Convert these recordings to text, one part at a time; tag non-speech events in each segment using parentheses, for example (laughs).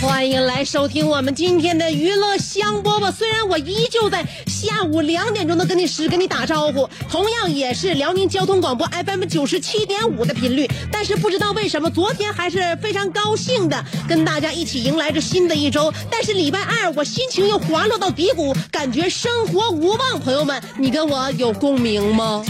欢迎来收听我们今天的娱乐香饽饽。虽然我依旧在下午两点钟的跟你时跟你打招呼，同样也是辽宁交通广播 FM 九十七点五的频率，但是不知道为什么，昨天还是非常高兴的跟大家一起迎来着新的一周。但是礼拜二我心情又滑落到低谷，感觉生活无望。朋友们，你跟我有共鸣吗？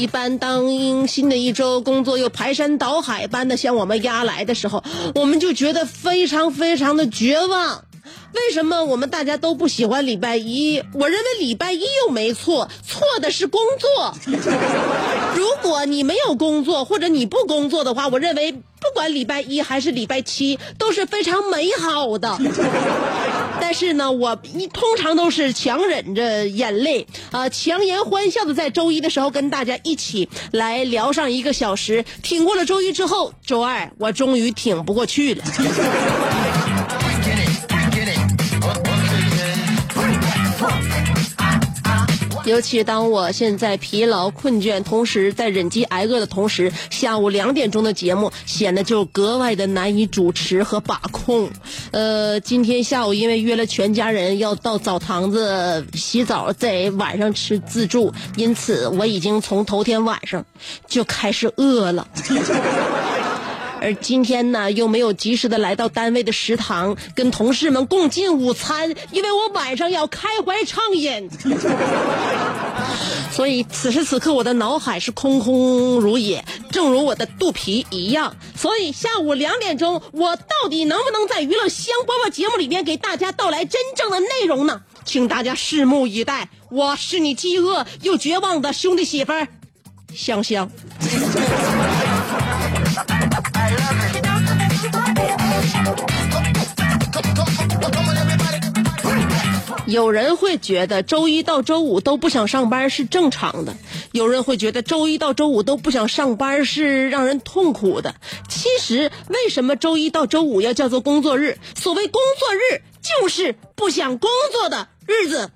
一般当新的一周工作又排山倒海般的向我们压来的时候，我们就觉得非常非常的绝望。为什么我们大家都不喜欢礼拜一？我认为礼拜一又没错，错的是工作。如果你没有工作或者你不工作的话，我认为不管礼拜一还是礼拜七都是非常美好的。但是呢，我一通常都是强忍着眼泪啊、强颜欢笑的在周一的时候跟大家一起来聊上一个小时。挺过了周一之后，周二我终于挺不过去了。尤其当我现在疲劳困倦，同时在忍饥挨饿的同时，下午两点钟的节目显得就格外的难以主持和把控。呃，今天下午因为约了全家人要到澡堂子洗澡，在晚上吃自助，因此我已经从头天晚上就开始饿了。而今天呢，又没有及时的来到单位的食堂跟同事们共进午餐，因为我晚上要开怀畅饮。(laughs) 所以此时此刻我的脑海是空空如也，正如我的肚皮一样。所以下午两点钟，我到底能不能在娱乐香饽饽节目里面给大家带来真正的内容呢？请大家拭目以待。我是你饥饿又绝望的兄弟媳妇儿，香香。有人会觉得周一到周五都不想上班是正常的，有人会觉得周一到周五都不想上班是让人痛苦的。其实，为什么周一到周五要叫做工作日？所谓工作日，就是不想工作的日子。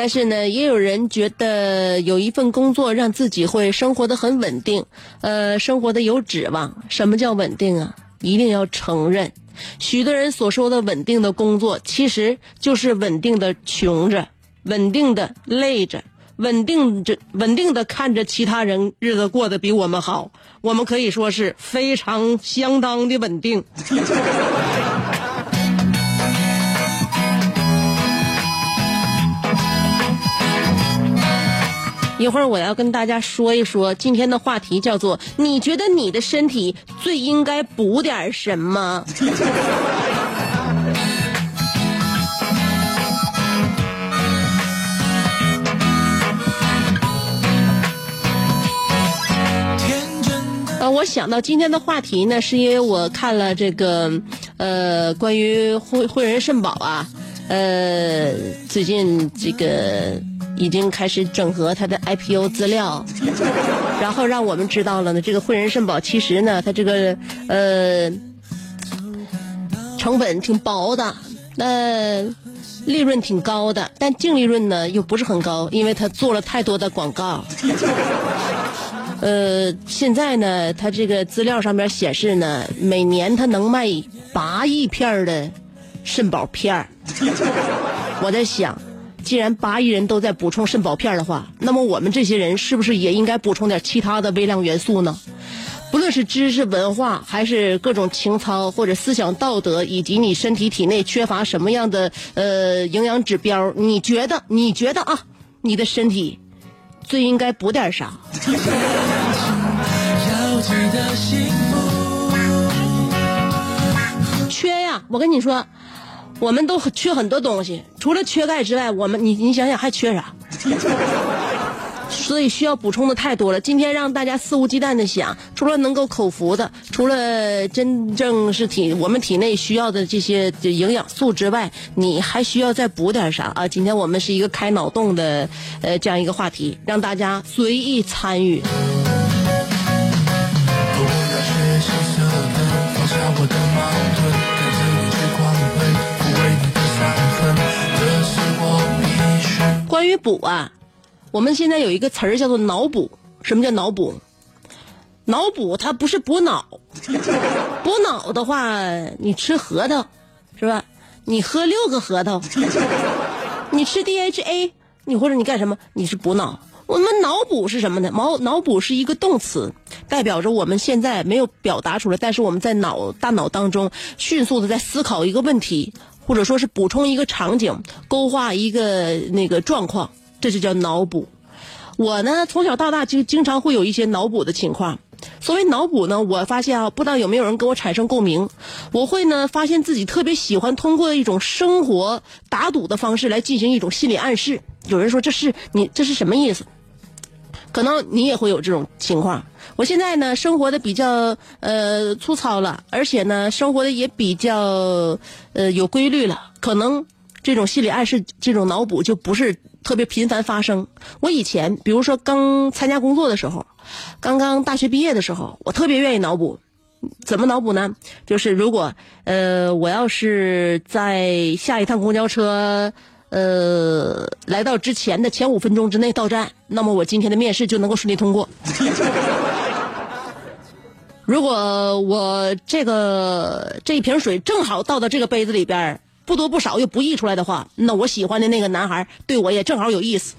但是呢，也有人觉得有一份工作让自己会生活的很稳定，呃，生活的有指望。什么叫稳定啊？一定要承认，许多人所说的稳定的工作，其实就是稳定的穷着，稳定的累着，稳定着，稳定的看着其他人日子过得比我们好。我们可以说是非常相当的稳定。一会儿我要跟大家说一说今天的话题，叫做“你觉得你的身体最应该补点什么？” (laughs) 呃，我想到今天的话题呢，是因为我看了这个，呃，关于汇汇仁肾宝啊，呃，最近这个已经开始整合他的 IPO 资料，然后让我们知道了呢，这个汇仁肾宝其实呢，它这个呃成本挺薄的，那、利润挺高的，但净利润呢又不是很高，因为它做了太多的广告。呃，现在呢，它这个资料上面显示呢，每年它能卖八亿片的肾宝片。(laughs) 我在想，既然八亿人都在补充肾宝片的话，那么我们这些人是不是也应该补充点其他的微量元素呢？不论是知识文化，还是各种情操或者思想道德，以及你身体体内缺乏什么样的呃营养指标，你觉得你觉得啊，你的身体最应该补点啥？(laughs) 缺呀！我跟你说，我们都缺很多东西，除了缺钙之外，我们你你想想还缺啥？(laughs) 所以需要补充的太多了。今天让大家肆无忌惮的想，除了能够口服的，除了真正是体我们体内需要的这些营养素之外，你还需要再补点啥啊？今天我们是一个开脑洞的呃这样一个话题，让大家随意参与。补啊，我们现在有一个词儿叫做脑补。什么叫脑补？脑补它不是补脑，(laughs) 补脑的话，你吃核桃是吧？你喝六个核桃，(laughs) 你吃 DHA，你或者你干什么？你是补脑。我们脑补是什么呢？脑脑补是一个动词，代表着我们现在没有表达出来，但是我们在脑大脑当中迅速的在思考一个问题，或者说是补充一个场景，勾画一个那个状况，这就叫脑补。我呢从小到大就经常会有一些脑补的情况。所谓脑补呢，我发现啊，不知道有没有人跟我产生共鸣。我会呢发现自己特别喜欢通过一种生活打赌的方式来进行一种心理暗示。有人说这是你这是什么意思？可能你也会有这种情况。我现在呢，生活的比较呃粗糙了，而且呢，生活的也比较呃有规律了。可能这种心理暗示、这种脑补就不是特别频繁发生。我以前，比如说刚参加工作的时候，刚刚大学毕业的时候，我特别愿意脑补。怎么脑补呢？就是如果呃我要是在下一趟公交车。呃，来到之前的前五分钟之内到站，那么我今天的面试就能够顺利通过。如果我这个这一瓶水正好倒到这个杯子里边，不多不少又不溢出来的话，那我喜欢的那个男孩对我也正好有意思。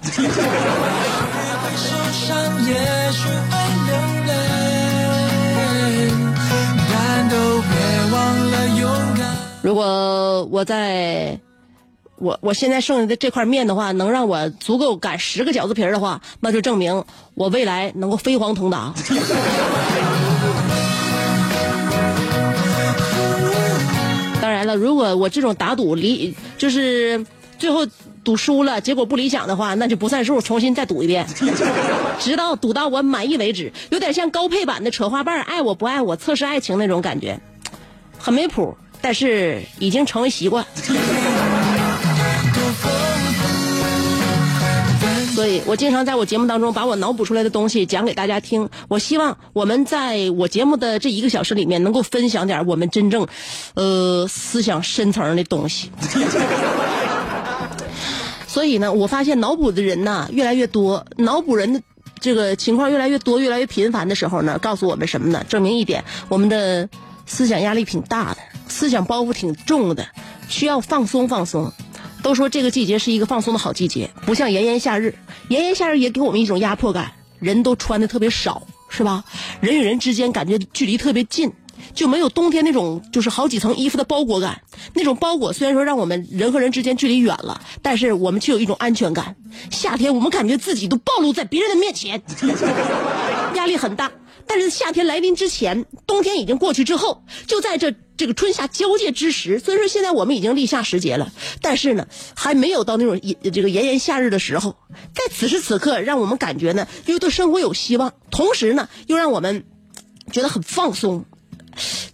如果我在。我我现在剩下的这块面的话，能让我足够擀十个饺子皮儿的话，那就证明我未来能够飞黄腾达。然了，如果我这种打赌理就是最后赌输了，结果不理想的话，那就不算数，重新再赌一遍，(laughs) 直到赌到我满意为止。有点像高配版的扯花瓣，爱我不爱我，测试爱情那种感觉，很没谱，但是已经成为习惯。所以我经常在我节目当中把我脑补出来的东西讲给大家听。我希望我们在我节目的这一个小时里面能够分享点我们真正，呃，思想深层的东西。所以呢，我发现脑补的人呢越来越多，脑补人的这个情况越来越多、越来越频繁的时候呢，告诉我们什么呢？证明一点，我们的思想压力挺大的，思想包袱挺重的，需要放松放松。都说这个季节是一个放松的好季节，不像炎炎夏日。炎炎夏日也给我们一种压迫感，人都穿的特别少，是吧？人与人之间感觉距离特别近，就没有冬天那种就是好几层衣服的包裹感。那种包裹虽然说让我们人和人之间距离远了，但是我们却有一种安全感。夏天我们感觉自己都暴露在别人的面前，(laughs) 压力很大。但是夏天来临之前，冬天已经过去之后，就在这这个春夏交界之时，虽然说现在我们已经立夏时节了，但是呢，还没有到那种炎这个炎炎夏日的时候。在此时此刻，让我们感觉呢，又对生活有希望，同时呢，又让我们觉得很放松。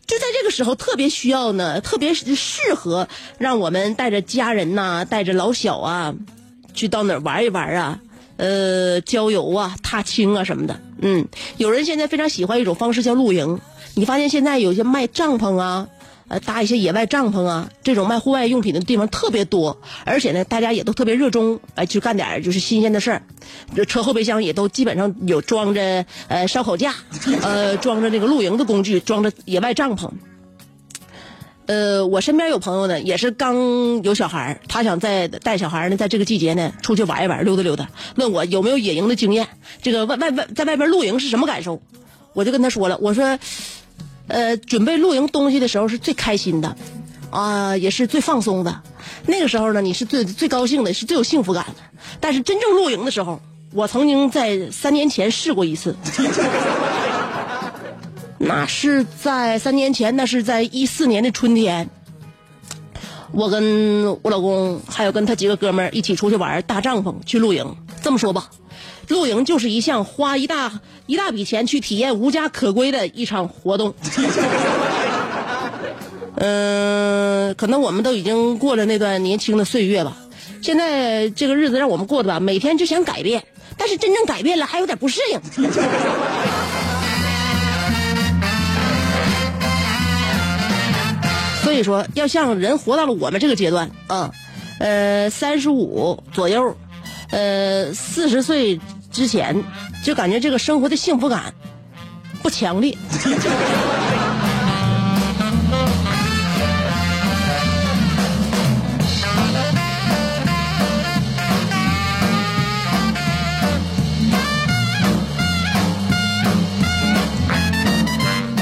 就在这个时候，特别需要呢，特别适合让我们带着家人呐，带着老小啊，去到哪儿玩一玩啊。呃，郊游啊，踏青啊什么的，嗯，有人现在非常喜欢一种方式叫露营。你发现现在有些卖帐篷啊，呃，搭一些野外帐篷啊，这种卖户外用品的地方特别多，而且呢，大家也都特别热衷，哎，去干点就是新鲜的事儿。这车后备箱也都基本上有装着呃烧烤架，呃，装着这个露营的工具，装着野外帐篷。呃，我身边有朋友呢，也是刚有小孩，他想在带小孩呢，在这个季节呢出去玩一玩，溜达溜达，问我有没有野营的经验，这个外外外在外边露营是什么感受？我就跟他说了，我说，呃，准备露营东西的时候是最开心的，啊、也是最放松的，那个时候呢，你是最最高兴的，是最有幸福感的。但是真正露营的时候，我曾经在三年前试过一次。那是在三年前，那是在一四年的春天，我跟我老公还有跟他几个哥们儿一起出去玩，搭帐篷去露营。这么说吧，露营就是一项花一大一大笔钱去体验无家可归的一场活动。嗯、(laughs) 可能我们都已经过了那段年轻的岁月吧。现在这个日子让我们过的吧，每天就想改变，但是真正改变了还有点不适应。所以说，要像人活到了我们这个阶段啊，呃，三十五左右，呃，四十岁之前，就感觉这个生活的幸福感不强烈。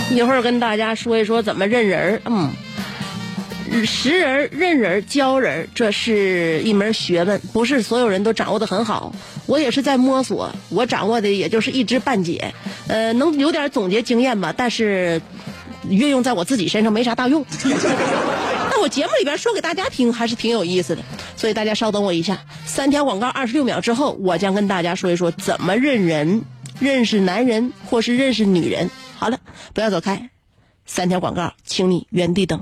一会儿跟大家说一说怎么认人儿嗯。识人、认人、教人，这是一门学问，不是所有人都掌握的很好。我也是在摸索，我掌握的也就是一知半解，呃，能有点总结经验吧，但是运用在我自己身上没啥大用。(laughs) 那我节目里边说给大家听还是挺有意思的，所以大家稍等我一下，三条广告二十六秒之后，我将跟大家说一说怎么认人，认识男人或是认识女人。好了，不要走开，三条广告，请你原地等。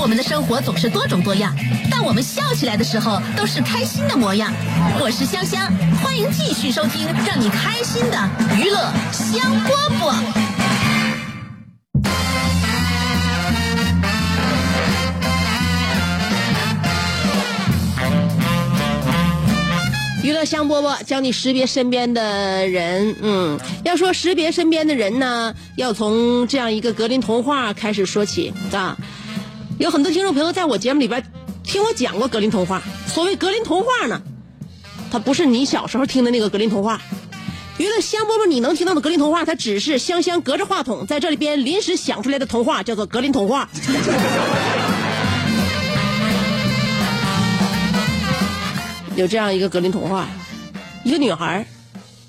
我们的生活总是多种多样，但我们笑起来的时候都是开心的模样。我是香香，欢迎继续收听让你开心的娱乐香饽饽。娱乐香饽饽教你识别身边的人。嗯，要说识别身边的人呢，要从这样一个格林童话开始说起啊。有很多听众朋友在我节目里边听我讲过格林童话。所谓格林童话呢，它不是你小时候听的那个格林童话。娱乐香饽饽你能听到的格林童话，它只是香香隔着话筒在这里边临时想出来的童话，叫做格林童话。(laughs) 有这样一个格林童话，一个女孩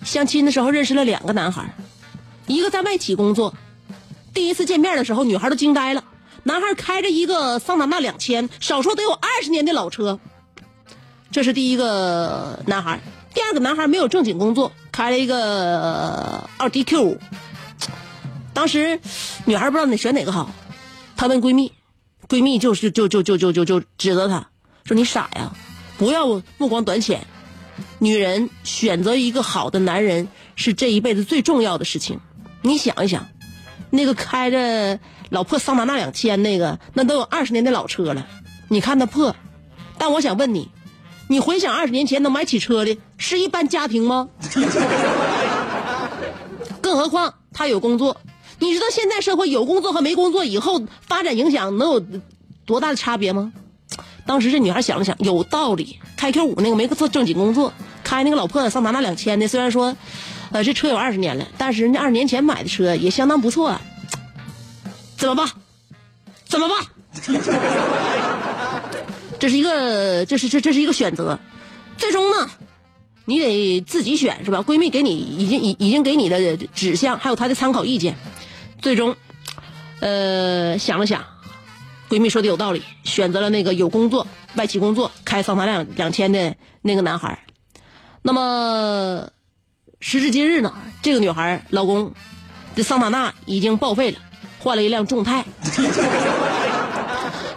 相亲的时候认识了两个男孩，一个在外企工作，第一次见面的时候，女孩都惊呆了。男孩开着一个桑塔纳两千，少说得有二十年的老车。这是第一个男孩，第二个男孩没有正经工作，开了一个奥迪 Q 五。当时女孩不知道你选哪个好，她问闺蜜，闺蜜就是就就就就就就指责她说你傻呀。不要目光短浅，女人选择一个好的男人是这一辈子最重要的事情。你想一想，那个开着老破桑塔纳两千那个，那都有二十年的老车了，你看它破。但我想问你，你回想二十年前能买起车的是一般家庭吗？(laughs) 更何况他有工作，你知道现在社会有工作和没工作以后发展影响能有多大的差别吗？当时这女孩想了想，有道理。开 Q 五那个没做正经工作，开那个老破桑塔纳两千的，虽然说，呃，这车有二十年了，但是人家二十年前买的车也相当不错、啊。怎么办？怎么办？这是一个，这是这这是一个选择。最终呢，你得自己选是吧？闺蜜给你已经已已经给你的指向，还有她的参考意见。最终，呃，想了想。闺蜜说的有道理，选择了那个有工作、外企工作、开桑塔纳两千的那个男孩。那么时至今日呢，这个女孩老公的桑塔纳已经报废了，换了一辆众泰。(laughs)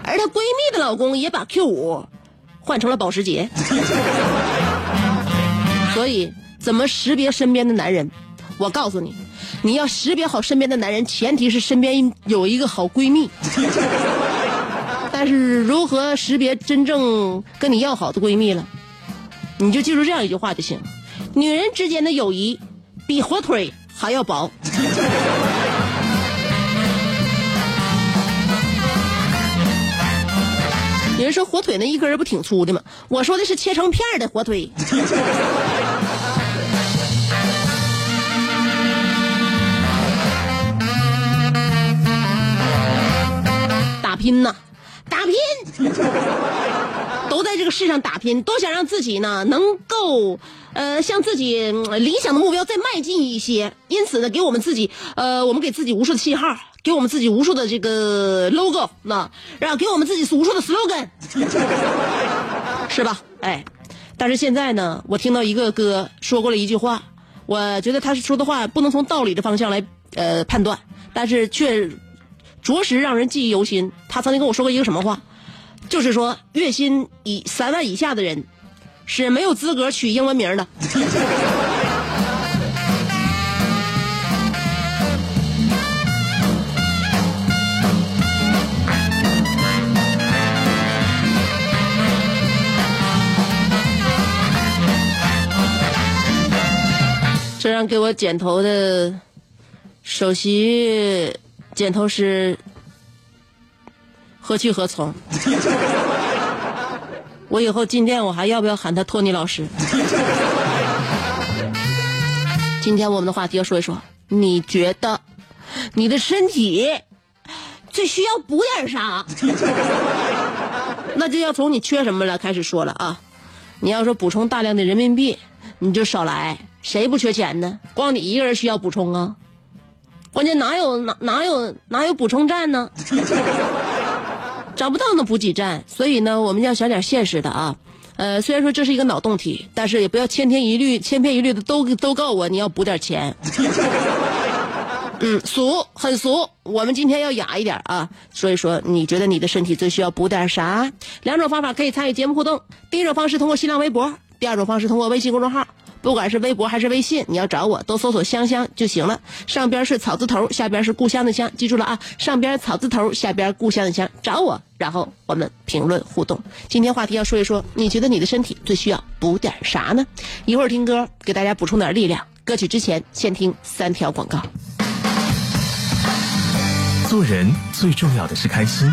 而她闺蜜的老公也把 Q 五换成了保时捷。(laughs) 所以，怎么识别身边的男人？我告诉你，你要识别好身边的男人，前提是身边有一个好闺蜜。(laughs) 但是，如何识别真正跟你要好的闺蜜了？你就记住这样一句话就行：女人之间的友谊比火腿还要薄。人说火腿那一根儿不挺粗的吗？我说的是切成片儿的火腿。(laughs) 打拼呐，打拼，都在这个世上打拼，都想让自己呢能够呃向自己理想的目标再迈进一些。因此呢，给我们自己呃，我们给自己无数的信号，给我们自己无数的这个 logo，那然后给我们自己无数的 slogan，(laughs) 是吧？哎，但是现在呢，我听到一个哥说过了一句话，我觉得他说的话不能从道理的方向来呃判断，但是却着实让人记忆犹新。他曾经跟我说过一个什么话，就是说月薪以三万以下的人是没有资格取英文名的。(laughs) 这让给我剪头的首席剪头师何去何从？(laughs) 我以后进店我还要不要喊他托尼老师？今天我们的话题要说一说，你觉得你的身体最需要补点啥？(laughs) 那就要从你缺什么了开始说了啊！你要说补充大量的人民币，你就少来。谁不缺钱呢？光你一个人需要补充啊！关键哪有哪哪有哪有补充站呢？找不到那补给站，所以呢，我们要想点现实的啊。呃，虽然说这是一个脑洞题，但是也不要千篇一律、千篇一律的都都告我你要补点钱。嗯，俗很俗。我们今天要雅一点啊，所以说你觉得你的身体最需要补点啥？两种方法可以参与节目互动。第一种方式通过新浪微博，第二种方式通过微信公众号。不管是微博还是微信，你要找我都搜索“香香”就行了。上边是草字头，下边是故乡的乡，记住了啊！上边草字头，下边故乡的乡，找我，然后我们评论互动。今天话题要说一说，你觉得你的身体最需要补点啥呢？一会儿听歌，给大家补充点力量。歌曲之前先听三条广告。做人最重要的是开心，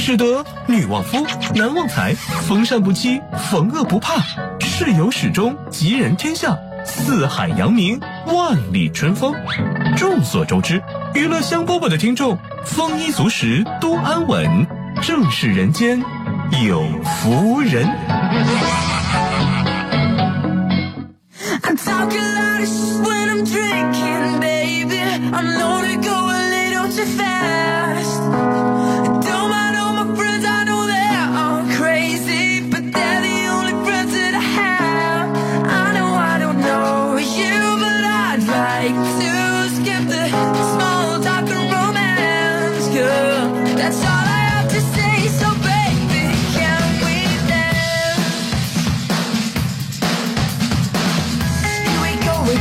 使得女旺夫，男旺财，逢善不欺，逢恶不怕，事有始终，吉人天下，四海扬名，万里春风。众所周知，娱乐香饽饽的听众丰衣足食，多安稳，正是人间有福人。I'm talking a lot of shit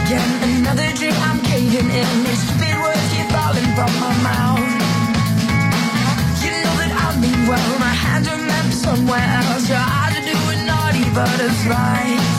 again, another drink I'm caving in. It's stupid words keep falling from my mouth. You know that I mean well, my hands are meant somewhere else. Your eyes are doing naughty, it's right. Oh,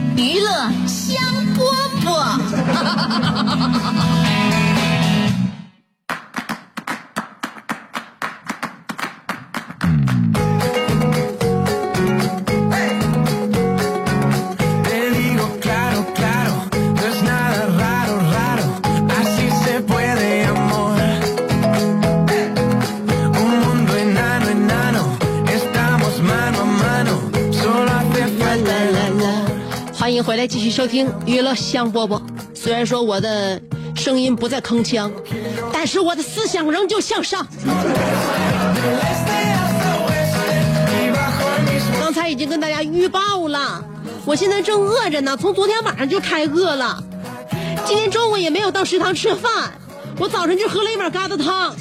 娱乐香饽饽。来继续收听娱乐香饽饽。虽然说我的声音不再铿锵，但是我的思想仍旧向上。刚才已经跟大家预报了，我现在正饿着呢，从昨天晚上就开饿了。今天中午也没有到食堂吃饭，我早晨就喝了一碗疙瘩汤，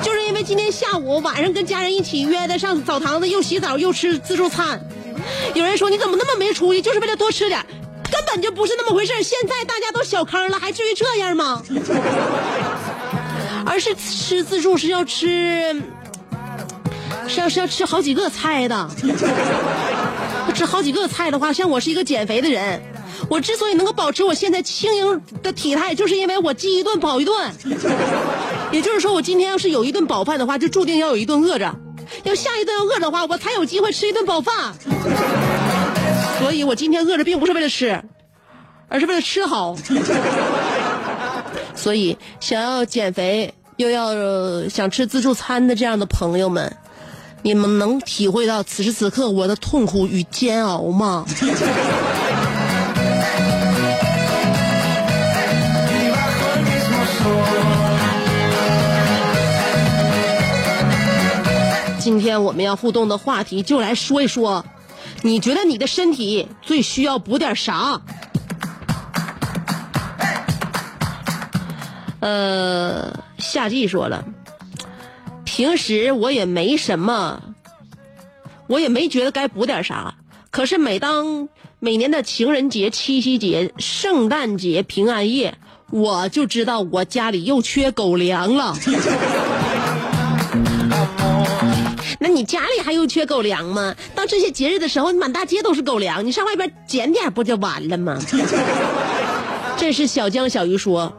就是因为今天下午晚上跟家人一起约的上澡堂子，又洗澡又吃自助餐。有人说你怎么那么没出息，就是为了多吃点，根本就不是那么回事现在大家都小康了，还至于这样吗？(laughs) 而是吃自助是要吃，是要是要吃好几个菜的。吃好几个菜的话，像我是一个减肥的人，我之所以能够保持我现在轻盈的体态，就是因为我饥一顿饱一顿。(laughs) 也就是说，我今天要是有一顿饱饭的话，就注定要有一顿饿着。要下一顿要饿的话，我才有机会吃一顿饱饭。(laughs) 所以我今天饿着，并不是为了吃，而是为了吃好。(laughs) 所以，想要减肥又要、想吃自助餐的这样的朋友们，你们能体会到此时此刻我的痛苦与煎熬吗？今天我们要互动的话题，就来说一说，你觉得你的身体最需要补点啥？呃，夏季说了，平时我也没什么，我也没觉得该补点啥。可是每当每年的情人节、七夕节、圣诞节、平安夜，我就知道我家里又缺狗粮了。那你家里还用缺狗粮吗？到这些节日的时候，满大街都是狗粮，你上外边捡点不就完了吗？(laughs) 这是小江小鱼说，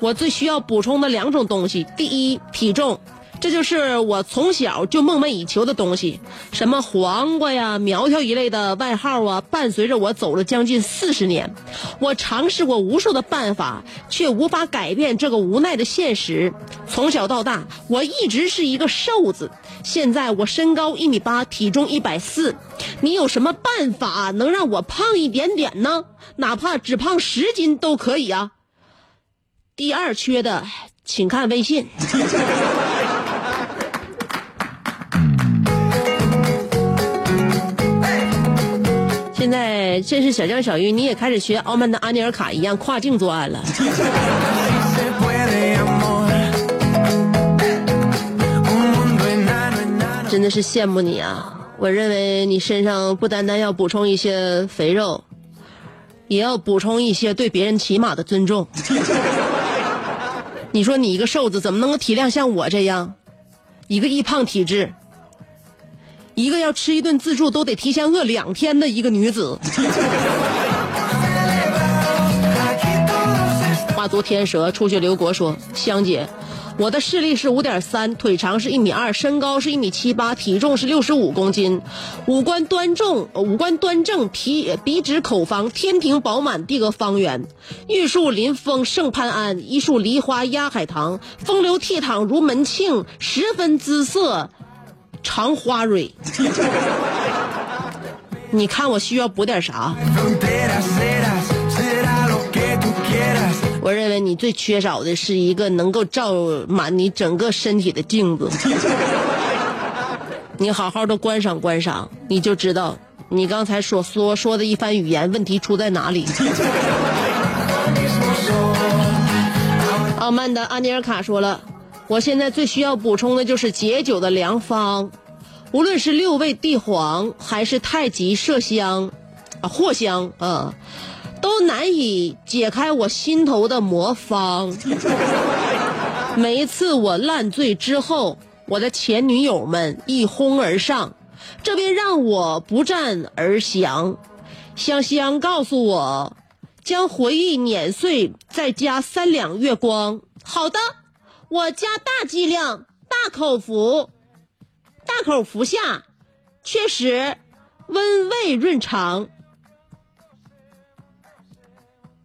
我最需要补充的两种东西，第一，体重。这就是我从小就梦寐以求的东西，什么黄瓜呀、苗条一类的外号啊，伴随着我走了将近四十年。我尝试过无数的办法，却无法改变这个无奈的现实。从小到大，我一直是一个瘦子。现在我身高一米八，体重一百四。你有什么办法能让我胖一点点呢？哪怕只胖十斤都可以啊。第二缺的，请看微信。现在真是小江小鱼，你也开始学傲慢的阿尼尔卡一样跨境作案了。真的是羡慕你啊！我认为你身上不单单要补充一些肥肉，也要补充一些对别人起码的尊重。(laughs) 你说你一个瘦子怎么能够体谅像我这样，一个易胖体质，一个要吃一顿自助都得提前饿两天的一个女子？(laughs) 化作天蛇出去刘国说：“香姐，我的视力是五点三，腿长是一米二，身高是一米七八，体重是六十五公斤，五官端正，五官端正，皮鼻直口方，天庭饱满，地阁方圆，玉树临风胜潘安，一树梨花压海棠，风流倜傥如门庆，十分姿色长花蕊。(laughs) 你看我需要补点啥？你最缺少的是一个能够照满你整个身体的镜子。(laughs) 你好好的观赏观赏，你就知道你刚才所说说的一番语言问题出在哪里。傲慢的安尼尔卡说了，我现在最需要补充的就是解酒的良方，无论是六味地黄还是太极麝香，啊藿香啊。都难以解开我心头的魔方。(laughs) 每一次我烂醉之后，我的前女友们一哄而上，这便让我不战而降。香香告诉我，将回忆碾碎，再加三两月光。好的，我加大剂量，大口服，大口服下，确实温胃润肠。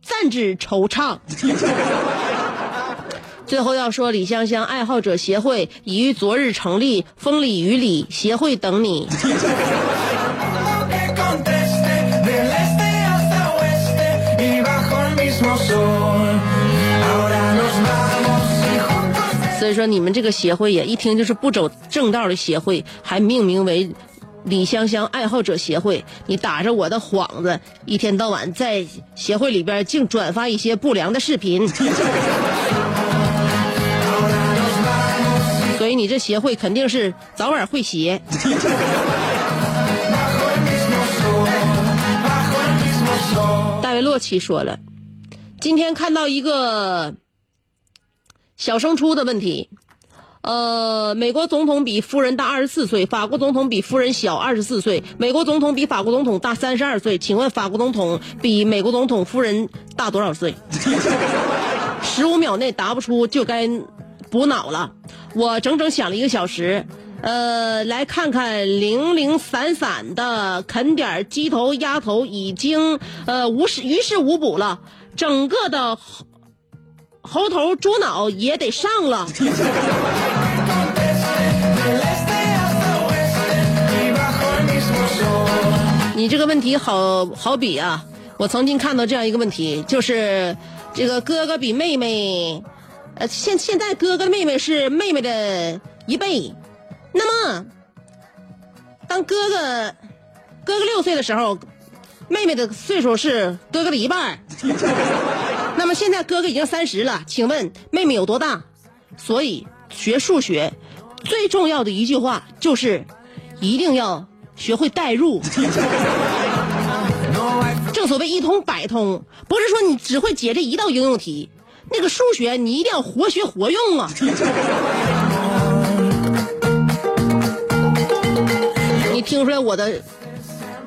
暂止惆怅。(laughs) 最后要说李香香爱好者协会已于昨日成立风里雨里协会等你。所以说你们这个协会也一听就是不走正道的协会还命名为李香香爱好者协会。你打着我的幌子，一天到晚在协会里边净转发一些不良的视频。(laughs) 所以你这协会肯定是早晚会邪。大卫洛奇说了，今天看到一个小升初的问题，呃，美国总统比夫人大二十四岁，法国总统比夫人小二十四岁，美国总统比法国总统大三十二岁。请问法国总统比美国总统夫人大多少岁？十五秒内答不出就该补脑了。我整整想了一个小时。呃，来看看零零散散的啃点鸡头、鸭头，已经呃无事于事无补了，整个的猴猴头、猪脑也得上了。你这个问题好好比啊，我曾经看到这样一个问题，就是这个哥哥比妹妹，呃，现现在哥哥妹妹是妹妹的一倍，那么当哥哥哥哥六岁的时候，妹妹的岁数是哥哥的一半。那么现在哥哥已经三十了，请问妹妹有多大？所以学数学最重要的一句话就是，一定要学会代入。(laughs) 正所谓一通百通，不是说你只会解这一道应用题，那个数学你一定要活学活用啊！(laughs) 你听出来我的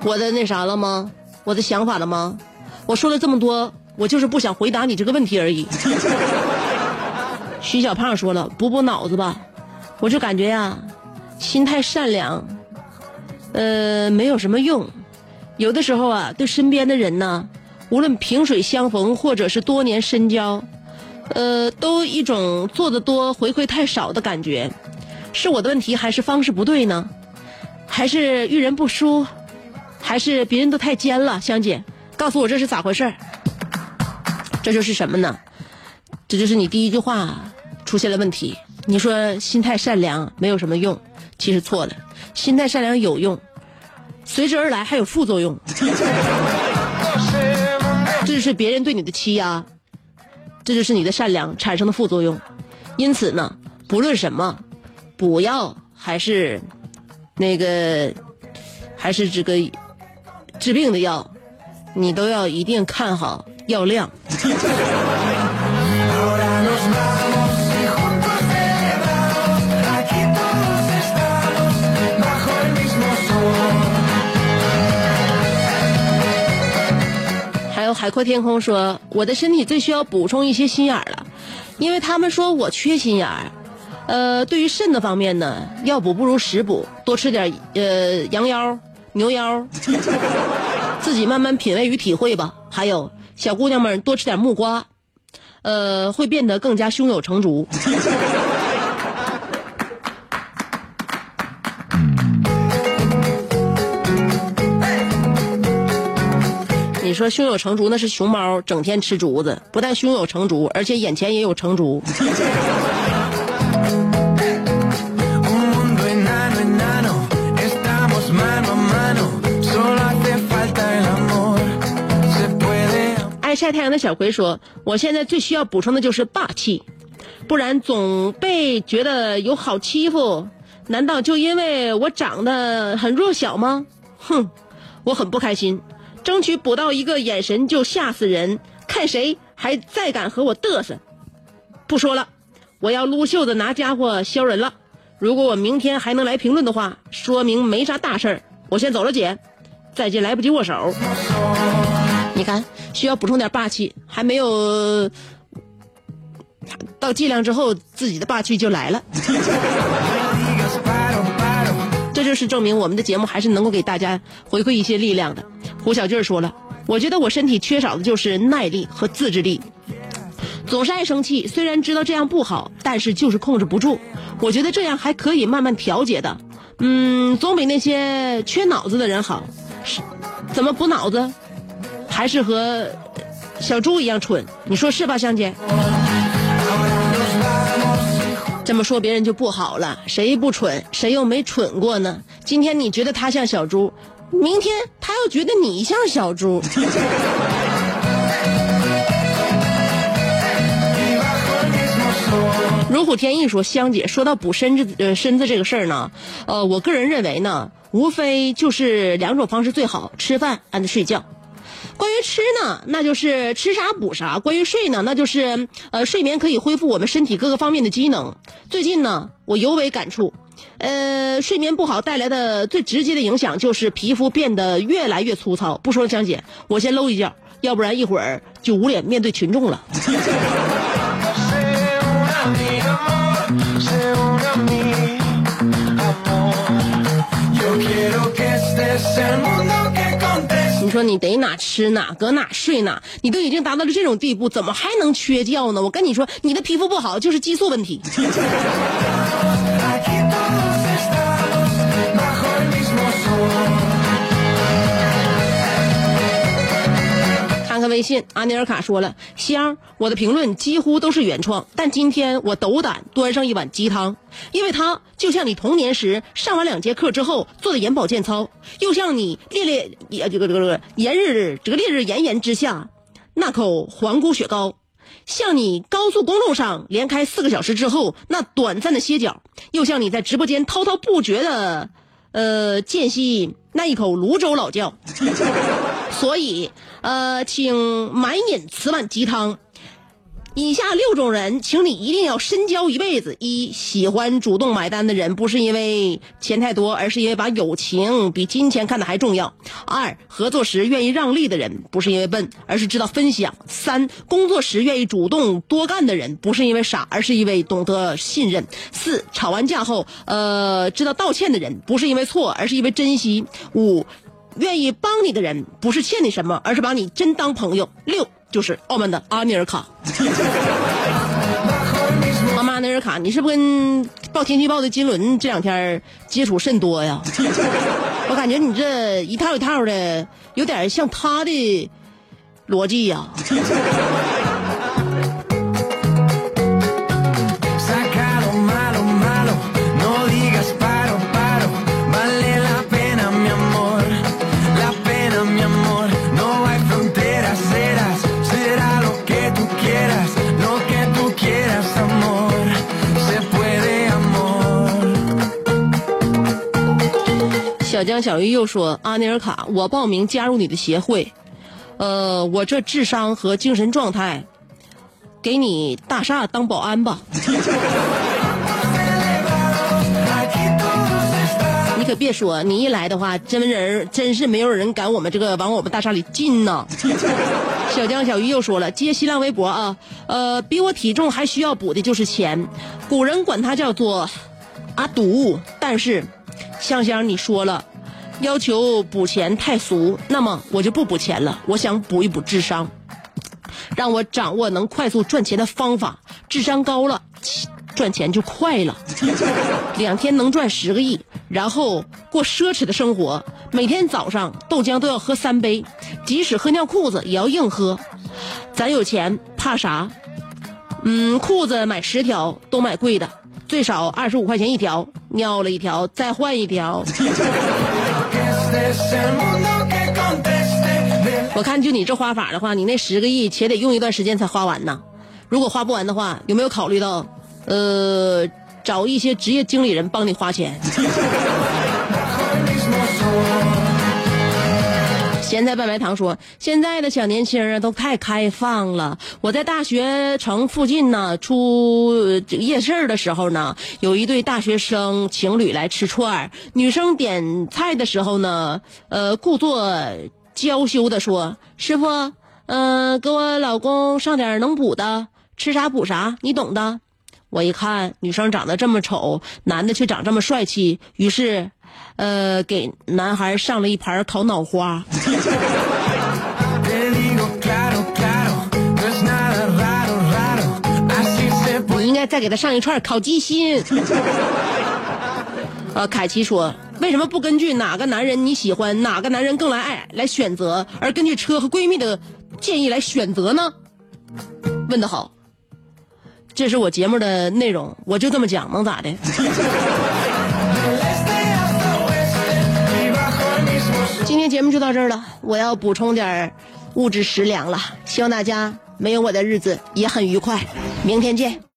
我的那啥了吗？我的想法了吗？我说了这么多，我就是不想回答你这个问题而已。(laughs) 徐小胖说了，补补脑子吧，我就感觉呀，心态善良，呃，没有什么用。有的时候啊，对身边的人呢，无论萍水相逢或者是多年深交，呃，都一种做的多回馈太少的感觉。是我的问题，还是方式不对呢？还是遇人不淑？还是别人都太尖了？香姐，告诉我这是咋回事？这就是什么呢？这就是你第一句话出现了问题。你说心态善良没有什么用，其实错了，心态善良有用，随之而来还有副作用。(laughs) 这就是别人对你的欺压，这就是你的善良产生的副作用。因此呢，不论什么，补药还是那个还是这个治病的药，你都要一定看好药量。(laughs) 阔天空说，我的身体最需要补充一些心眼儿了，因为他们说我缺心眼儿。呃，对于肾的方面呢，药补不如食补，多吃点呃羊腰、牛腰，(laughs) 自己慢慢品味与体会吧。还有小姑娘们多吃点木瓜，呃，会变得更加胸有成竹。你说胸有成竹那是熊猫整天吃竹子，不但胸有成竹，而且眼前也有成竹。爱晒太阳的小葵说：“我现在最需要补充的就是霸气，不然总被觉得有好欺负。难道就因为我长得很弱小吗？哼，我很不开心。争取补到一个眼神就吓死人，看谁还再敢和我嘚瑟。不说了，我要撸袖子拿家伙削人了。如果我明天还能来评论的话，说明没啥大事儿。我先走了，姐，再见，来不及握手。”你看，需要补充点霸气，还没有到剂量之后，自己的霸气就来了。是证明我们的节目还是能够给大家回馈一些力量的。胡小俊说了，我觉得我身体缺少的就是耐力和自制力。总是爱生气，虽然知道这样不好，但是就是控制不住。我觉得这样还可以慢慢调节的。嗯，总比那些缺脑子的人好。是，怎么补脑子？还是和小猪一样蠢？你说是吧，香姐？这么说别人就不好了，谁不蠢，谁又没蠢过呢？今天你觉得他像小猪，明天他又觉得你像小猪。(laughs) 如虎添翼说，香姐说到补身子呃身子这个事儿呢，呃，我个人认为呢，无非就是两种方式最好：吃饭 and 睡觉。关于吃呢，那就是吃啥补啥；关于睡呢，那就是呃睡眠可以恢复我们身体各个方面的机能。最近呢，我尤为感触，呃，睡眠不好带来的最直接的影响就是皮肤变得越来越粗糙。不说了，江姐，我先搂一觉，要不然一会儿就无脸面对群众了。(laughs) 说你得哪吃哪，搁哪睡哪，你都已经达到了这种地步，怎么还能缺觉呢？我跟你说，你的皮肤不好就是激素问题。(laughs) 微信，阿尼尔卡说了，香，我的评论几乎都是原创，但今天我斗胆端上一碗鸡汤，因为它就像你童年时上完两节课之后做的眼保健操，又像你烈烈也这个这个这个炎日这个烈日炎炎之下那口黄姑雪糕，像你高速公路上连开四个小时之后那短暂的歇脚，又像你在直播间滔滔不绝的呃间隙那一口泸州老窖。所以，呃，请满饮此碗鸡汤，以下六种人，请你一定要深交一辈子：一、喜欢主动买单的人，不是因为钱太多，而是因为把友情比金钱看得还重要；二、合作时愿意让利的人，不是因为笨，而是知道分享；三、工作时愿意主动多干的人，不是因为傻，而是因为懂得信任；四、吵完架后，呃，知道道歉的人，不是因为错，而是因为珍惜；五。愿意帮你的人，不是欠你什么，而是把你真当朋友。六就是澳门的阿尼尔卡。阿妈，尼尔卡，你是不是跟报天气预报的金轮这两天接触甚多呀？我感觉你这一套一套的，有点像他的逻辑呀。小江小鱼又说：“阿尼尔卡，我报名加入你的协会，呃，我这智商和精神状态，给你大厦当保安吧。(laughs) 你可别说，你一来的话，真人真是没有人敢我们这个往我们大厦里进呐。(laughs) 小江小鱼又说了，接新浪微博啊，呃，比我体重还需要补的就是钱，古人管它叫做阿堵，但是香香你说了，要求补钱太俗，那么我就不补钱了，我想补一补智商，让我掌握能快速赚钱的方法，智商高了，赚钱就快了，(laughs) 两天能赚十个亿，然后过奢侈的生活，每天早上豆浆都要喝三杯，即使喝尿裤子也要硬喝，咱有钱怕啥？嗯，裤子买十条都买贵的，最少二十五块钱一条，尿了一条再换一条。我看就你这花法的话，你那十个亿且得用一段时间才花完呢。如果花不完的话，有没有考虑到，呃，找一些职业经理人帮你花钱？咸菜拌白糖说：“现在的小年轻人，都太开放了。我在大学城附近呢，出夜市的时候呢，有一对大学生情侣来吃串儿。女生点菜的时候呢，呃，故作娇羞的说：‘师傅，嗯、给我老公上点能补的，吃啥补啥，你懂的。’我一看女生长得这么丑，男的却长这么帅气，于是，呃，给男孩上了一盘烤脑花。”你应该再给他上一串烤鸡心。呃，凯奇说，为什么不根据哪个男人你喜欢，哪个男人更来爱来选择，而根据车和闺蜜的建议来选择呢？问得好，这是我节目的内容，我就这么讲，能咋的？今天节目就到这儿了，我要补充点物质食粮了，希望大家没有我的日子也很愉快。明天见。